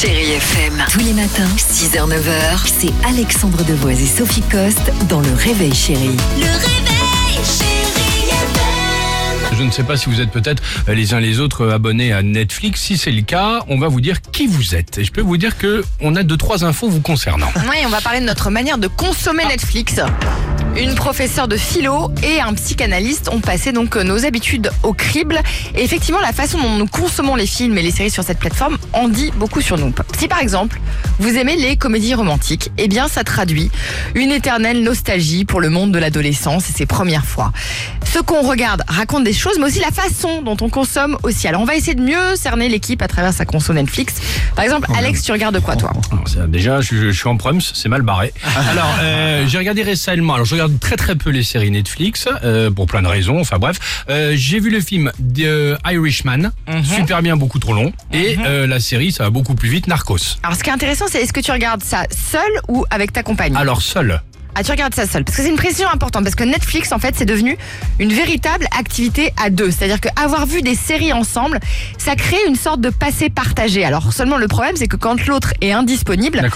Chérie FM. Tous les matins, 6h, 9h, c'est Alexandre Devoise et Sophie Coste dans Le Réveil Chérie. Le réveil, chérie FM. Je ne sais pas si vous êtes peut-être euh, les uns les autres euh, abonnés à Netflix. Si c'est le cas, on va vous dire qui vous êtes. Et je peux vous dire que on a deux trois infos vous concernant. Oui, on va parler de notre manière de consommer Netflix. Une professeure de philo et un psychanalyste ont passé donc euh, nos habitudes au crible. Et effectivement, la façon dont nous consommons les films et les séries sur cette plateforme en dit beaucoup sur nous. Si par exemple, vous aimez les comédies romantiques, eh bien ça traduit une éternelle nostalgie pour le monde de l'adolescence et ses premières fois. Ce qu'on regarde raconte des choses, mais aussi la façon dont on consomme aussi. Alors on va essayer de mieux cerner l'équipe à travers sa conso Netflix. Par exemple, Alex, tu regardes quoi toi? Déjà, je, je suis en prums, c'est mal barré. Alors, euh, j'ai regardé récemment. Alors, je regarde très très peu les séries Netflix euh, pour plein de raisons. Enfin bref, Euh, j'ai vu le film The Irishman, super bien, beaucoup trop long, et euh, la série, ça va beaucoup plus vite. Narcos. Alors ce qui est intéressant, c'est est-ce que tu regardes ça seul ou avec ta compagne? Alors seul. Ah, tu regardes ça seul. Parce que c'est une précision importante. Parce que Netflix, en fait, c'est devenu une véritable activité à deux. C'est-à-dire qu'avoir vu des séries ensemble, ça crée une sorte de passé partagé. Alors, seulement le problème, c'est que quand l'autre est indisponible,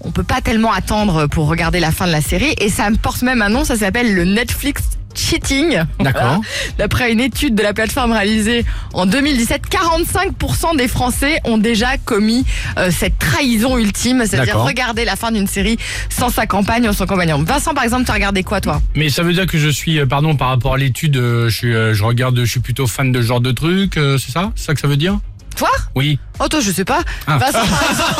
on peut pas tellement attendre pour regarder la fin de la série. Et ça me porte même un nom, ça s'appelle le Netflix cheating. D'accord. D'après une étude de la plateforme réalisée en 2017, 45% des Français ont déjà commis euh, cette trahison ultime, c'est-à-dire regarder la fin d'une série sans sa campagne ou son compagnon. Vincent, par exemple, tu as regardé quoi, toi? Mais ça veut dire que je suis, euh, pardon, par rapport à l'étude, euh, je, suis, je regarde, je suis plutôt fan de ce genre de trucs, euh, c'est ça? C'est ça que ça veut dire? Toi Oui. Oh, toi, je sais pas. Ah. Vincent, par exemple.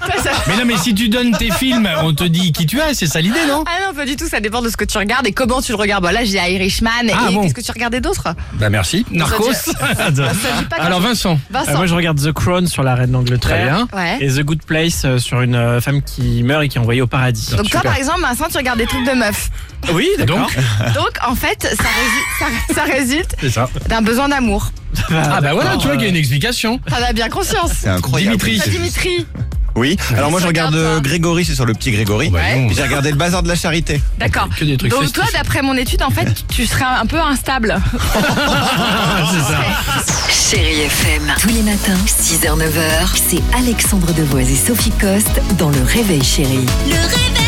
Toi, ça- Mais non, mais si tu donnes tes films, on te dit qui tu es, c'est ça l'idée, non Ah non, pas du tout, ça dépend de ce que tu regardes et comment tu le regardes. Bon, là, j'ai Irishman Ah, et bon. qu'est-ce que tu regardais d'autre Bah merci. Narcos. Ça Alors Vincent. Vincent. Euh, moi, je regarde The Crown sur la reine Très d'Angleterre. bien. Ouais. Et The Good Place euh, sur une euh, femme qui meurt et qui est envoyée au paradis. Donc toi, Super. par exemple, Vincent, tu regardes des trucs de meufs. oui, d'accord. Donc, Donc, en fait, ça, résu- ça- ça résulte d'un besoin d'amour. Ah bah voilà, tu vois qu'il y a une explication. T'en as bien conscience. C'est incroyable. Dimitri. Dimitri, Oui. Alors moi je regarde euh, ça. Grégory, c'est sur le petit Grégory. Ouais. J'ai regardé le bazar de la charité. d'accord. Que des trucs Donc festifs. toi, d'après mon étude, en fait, tu serais un peu instable. c'est ça. Chérie FM. Tous les matins, 6h, 9h, c'est Alexandre Devoise et Sophie Coste dans Le Réveil Chérie. Le réveil,